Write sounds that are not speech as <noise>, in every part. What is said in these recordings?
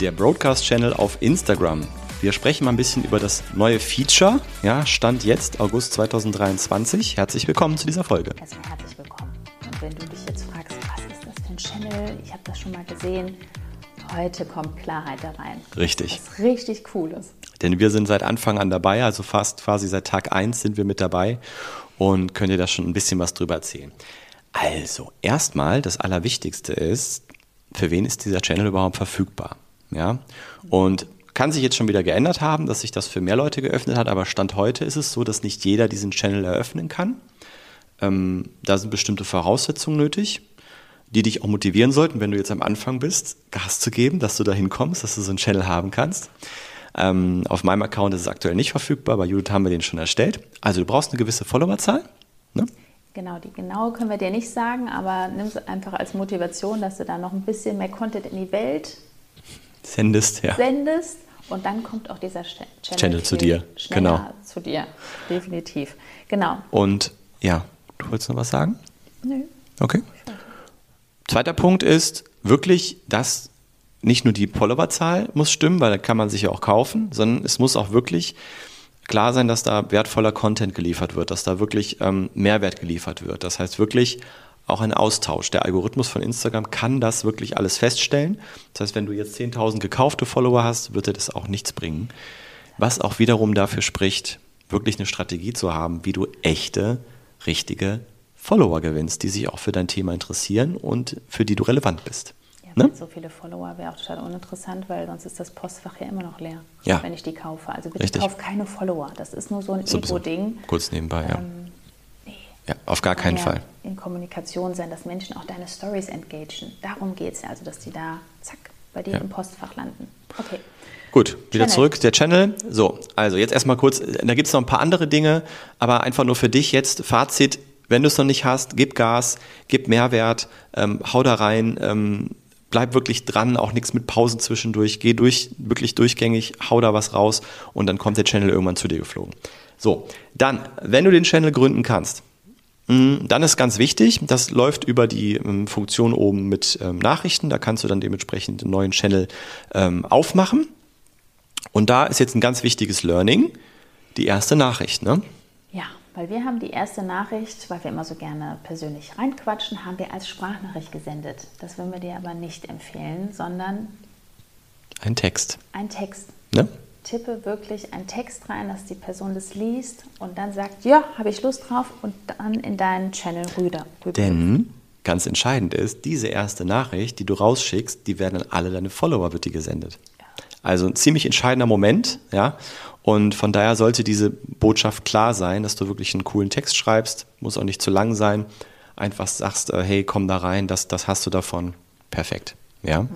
Der Broadcast-Channel auf Instagram wir sprechen mal ein bisschen über das neue Feature. Ja, Stand jetzt, August 2023. Herzlich willkommen zu dieser Folge. Erstmal herzlich willkommen. Und wenn du dich jetzt fragst, was ist das für ein Channel? Ich habe das schon mal gesehen. Heute kommt Klarheit da rein. Richtig. Was richtig cool ist. Denn wir sind seit Anfang an dabei, also fast quasi seit Tag 1 sind wir mit dabei und können dir da schon ein bisschen was drüber erzählen. Also, erstmal, das Allerwichtigste ist, für wen ist dieser Channel überhaupt verfügbar? Ja, und kann sich jetzt schon wieder geändert haben, dass sich das für mehr Leute geöffnet hat, aber Stand heute ist es so, dass nicht jeder diesen Channel eröffnen kann. Ähm, da sind bestimmte Voraussetzungen nötig, die dich auch motivieren sollten, wenn du jetzt am Anfang bist, Gas zu geben, dass du da hinkommst, dass du so einen Channel haben kannst. Ähm, auf meinem Account ist es aktuell nicht verfügbar, bei Judith haben wir den schon erstellt. Also du brauchst eine gewisse Followerzahl. Ne? Genau, die genaue können wir dir nicht sagen, aber nimm es einfach als Motivation, dass du da noch ein bisschen mehr Content in die Welt sendest. Ja. sendest und dann kommt auch dieser Channel, Channel zu dir. Genau. Zu dir, definitiv. Genau. Und ja, du wolltest noch was sagen? Nö. Okay. Zweiter Punkt ist wirklich, dass nicht nur die Followerzahl muss stimmen, weil da kann man sich ja auch kaufen, sondern es muss auch wirklich klar sein, dass da wertvoller Content geliefert wird, dass da wirklich ähm, Mehrwert geliefert wird. Das heißt wirklich auch ein Austausch. Der Algorithmus von Instagram kann das wirklich alles feststellen. Das heißt, wenn du jetzt 10.000 gekaufte Follower hast, wird dir das auch nichts bringen. Was auch wiederum dafür spricht, wirklich eine Strategie zu haben, wie du echte, richtige Follower gewinnst, die sich auch für dein Thema interessieren und für die du relevant bist. Ja, ne? So viele Follower wäre auch total uninteressant, weil sonst ist das Postfach ja immer noch leer, ja. wenn ich die kaufe. Also bitte Richtig. kauf keine Follower. Das ist nur so ein Ego-Ding. Kurz nebenbei, ja. Ähm, ja, auf gar keinen Fall. Kommunikation sein, dass Menschen auch deine Stories engagen. Darum geht es ja, also dass die da, zack, bei dir ja. im Postfach landen. Okay. Gut, wieder Channel. zurück, der Channel. So, also jetzt erstmal kurz, da gibt es noch ein paar andere Dinge, aber einfach nur für dich jetzt Fazit, wenn du es noch nicht hast, gib Gas, gib Mehrwert, ähm, hau da rein, ähm, bleib wirklich dran, auch nichts mit Pausen zwischendurch, geh durch, wirklich durchgängig, hau da was raus und dann kommt der Channel irgendwann zu dir geflogen. So, dann, wenn du den Channel gründen kannst, dann ist ganz wichtig, das läuft über die ähm, Funktion oben mit ähm, Nachrichten. Da kannst du dann dementsprechend einen neuen Channel ähm, aufmachen. Und da ist jetzt ein ganz wichtiges Learning, die erste Nachricht. Ne? Ja, weil wir haben die erste Nachricht, weil wir immer so gerne persönlich reinquatschen, haben wir als Sprachnachricht gesendet. Das würden wir dir aber nicht empfehlen, sondern ein Text. Ein Text. Ne? Tippe wirklich einen Text rein, dass die Person das liest und dann sagt, ja, habe ich Lust drauf und dann in deinen Channel rüber. Denn ganz entscheidend ist, diese erste Nachricht, die du rausschickst, die werden an alle deine Follower wird die gesendet. Also ein ziemlich entscheidender Moment, ja. Und von daher sollte diese Botschaft klar sein, dass du wirklich einen coolen Text schreibst, muss auch nicht zu lang sein. Einfach sagst, äh, hey, komm da rein, das, das hast du davon. Perfekt. Ja. Mhm.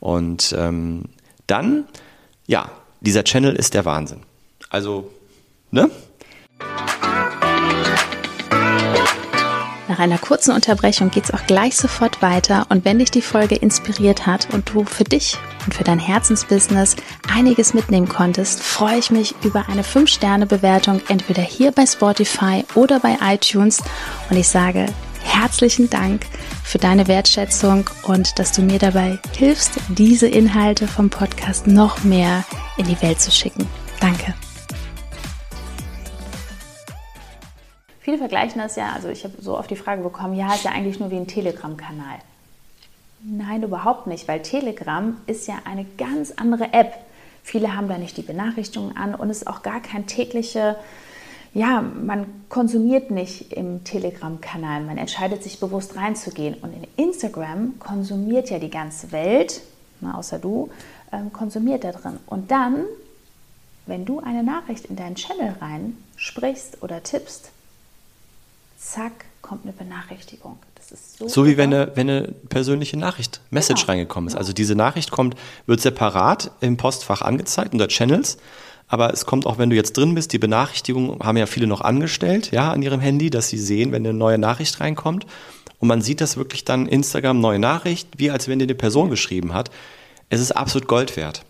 Und ähm, dann, ja, dieser Channel ist der Wahnsinn. Also, ne? Nach einer kurzen Unterbrechung geht es auch gleich sofort weiter und wenn dich die Folge inspiriert hat und du für dich und für dein Herzensbusiness einiges mitnehmen konntest, freue ich mich über eine 5-Sterne-Bewertung entweder hier bei Spotify oder bei iTunes und ich sage herzlichen Dank für deine Wertschätzung und dass du mir dabei hilfst, diese Inhalte vom Podcast noch mehr in die Welt zu schicken. Danke. Viele vergleichen das ja, also ich habe so oft die Frage bekommen, ja, ist ja eigentlich nur wie ein Telegram-Kanal. Nein, überhaupt nicht, weil Telegram ist ja eine ganz andere App. Viele haben da nicht die Benachrichtigungen an und es ist auch gar kein tägliche ja, man konsumiert nicht im Telegram-Kanal, man entscheidet sich bewusst reinzugehen. Und in Instagram konsumiert ja die ganze Welt, na, außer du, ähm, konsumiert da drin. Und dann, wenn du eine Nachricht in deinen Channel rein sprichst oder tippst, zack, kommt eine Benachrichtigung. Das ist so, So wie wenn eine, wenn eine persönliche Nachricht, Message Genau. reingekommen ist. Also diese Nachricht kommt, wird separat im Postfach angezeigt unter Channels. Aber es kommt auch, wenn du jetzt drin bist, die Benachrichtigungen haben ja viele noch angestellt, ja, an ihrem Handy, dass sie sehen, wenn eine neue Nachricht reinkommt. Und man sieht das wirklich dann Instagram neue Nachricht, wie als wenn dir eine Person geschrieben hat. Es ist absolut Gold wert.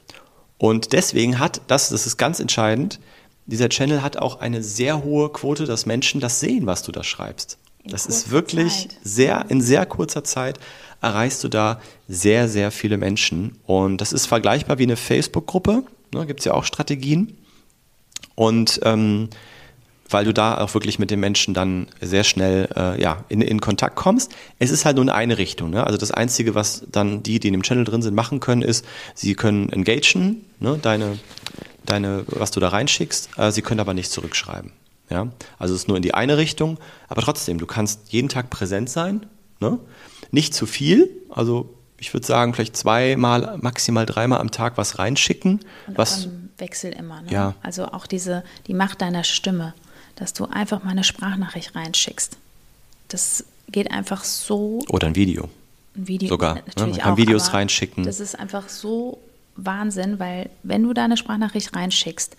Und deswegen hat, das, das ist ganz entscheidend, dieser Channel hat auch eine sehr hohe Quote, dass Menschen das sehen, was du da schreibst. In das ist wirklich Zeit. sehr, in sehr kurzer Zeit erreichst du da sehr, sehr viele Menschen. Und das ist vergleichbar wie eine Facebook-Gruppe. Ne, Gibt es ja auch Strategien. Und ähm, weil du da auch wirklich mit den Menschen dann sehr schnell äh, ja, in, in Kontakt kommst. Es ist halt nur in eine Richtung. Ne? Also das Einzige, was dann die, die in dem Channel drin sind, machen können, ist, sie können engagen, ne? deine, deine, was du da reinschickst, äh, sie können aber nicht zurückschreiben. Ja? Also es ist nur in die eine Richtung, aber trotzdem, du kannst jeden Tag präsent sein, ne? nicht zu viel, also ich würde sagen, vielleicht zweimal, maximal dreimal am Tag was reinschicken. Und was, Wechsel immer. Ne? Ja. Also auch diese, die Macht deiner Stimme, dass du einfach mal eine Sprachnachricht reinschickst. Das geht einfach so oder ein Video. ein Video Sogar, ne? natürlich Man kann auch, Videos reinschicken. Das ist einfach so Wahnsinn, weil wenn du da eine Sprachnachricht reinschickst,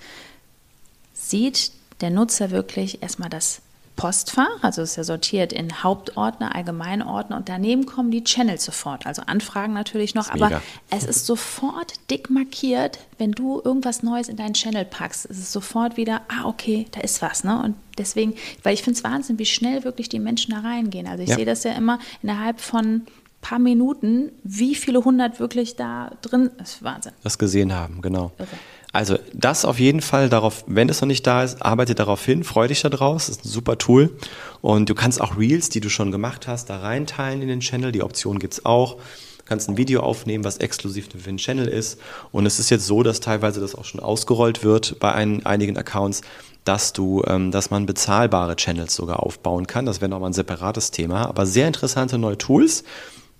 sieht der Nutzer wirklich erstmal das Postfach, also es ist ja sortiert in Hauptordner, Allgemeinordner und daneben kommen die Channels sofort, also Anfragen natürlich noch, aber mega. es ist sofort dick markiert, wenn du irgendwas Neues in deinen Channel packst, es ist sofort wieder, ah okay, da ist was, ne? Und deswegen, weil ich finde es Wahnsinn, wie schnell wirklich die Menschen da reingehen. Also ich Ja. sehe das ja immer innerhalb von paar Minuten, wie viele hundert wirklich da drin ist. Wahnsinn. das gesehen haben, genau. Irre. Also das auf jeden Fall darauf, wenn es noch nicht da ist, arbeite darauf hin, freu dich da draus, das ist ein super Tool. Und du kannst auch Reels, die du schon gemacht hast, da reinteilen in den Channel, die Option gibt's auch. Du kannst ein Video aufnehmen, was exklusiv für den Channel ist. Und es ist jetzt so, dass teilweise das auch schon ausgerollt wird bei ein, einigen Accounts, dass du, ähm, dass man bezahlbare Channels sogar aufbauen kann. Das wäre nochmal ein separates Thema. Aber sehr interessante neue Tools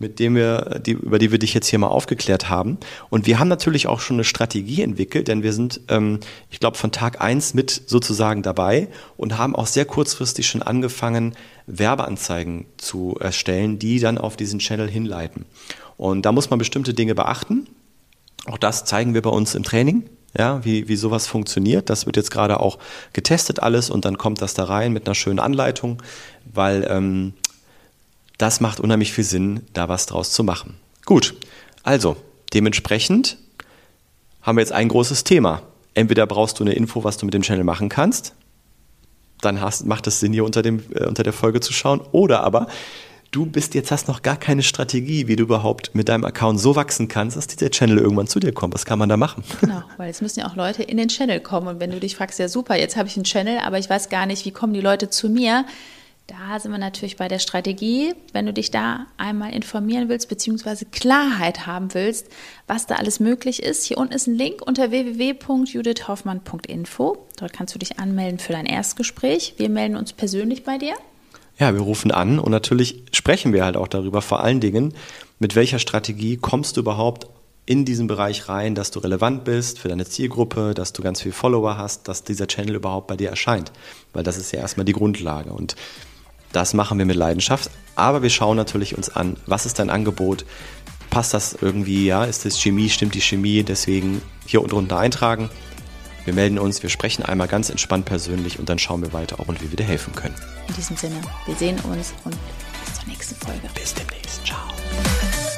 mit dem wir, die, über die wir dich jetzt hier mal aufgeklärt haben. Und wir haben natürlich auch schon eine Strategie entwickelt, denn wir sind, ähm, ich glaube, von Tag eins mit sozusagen dabei und haben auch sehr kurzfristig schon angefangen, Werbeanzeigen zu erstellen, die dann auf diesen Channel hinleiten. Und da muss man bestimmte Dinge beachten. Auch das zeigen wir bei uns im Training, ja, wie, wie sowas funktioniert. Das wird jetzt gerade auch getestet alles und dann kommt das da rein mit einer schönen Anleitung, weil ähm, das macht unheimlich viel Sinn, da was draus zu machen. Gut, also dementsprechend haben wir jetzt ein großes Thema. Entweder brauchst du eine Info, was du mit dem Channel machen kannst, dann hast, macht es Sinn, hier unter, dem, äh, unter der Folge zu schauen, oder aber du bist jetzt hast noch gar keine Strategie, wie du überhaupt mit deinem Account so wachsen kannst, dass dieser Channel irgendwann zu dir kommt. Was kann man da machen? <laughs> Genau, weil es müssen ja auch Leute in den Channel kommen. Und wenn du dich fragst, ja super, jetzt habe ich einen Channel, aber ich weiß gar nicht, wie kommen die Leute zu mir. Da sind wir natürlich bei der Strategie. Wenn du dich da einmal informieren willst, beziehungsweise Klarheit haben willst, was da alles möglich ist, hier unten ist ein Link unter www.judithhoffmann.info. Dort kannst du dich anmelden für dein Erstgespräch. Wir melden uns persönlich bei dir. Ja, wir rufen an und natürlich sprechen wir halt auch darüber, vor allen Dingen, mit welcher Strategie kommst du überhaupt in diesen Bereich rein, dass du relevant bist für deine Zielgruppe, dass du ganz viele Follower hast, dass dieser Channel überhaupt bei dir erscheint. Weil das ist ja erstmal die Grundlage. Und das machen wir mit Leidenschaft. Aber wir schauen natürlich uns an, was ist dein Angebot? Passt das irgendwie, ja? Ist das Chemie, stimmt die Chemie? Deswegen hier unten drunter eintragen. Wir melden uns, wir sprechen einmal ganz entspannt persönlich und dann schauen wir weiter, ob und wie wir dir helfen können. In diesem Sinne, wir sehen uns und bis zur nächsten Folge. Bis demnächst. Ciao.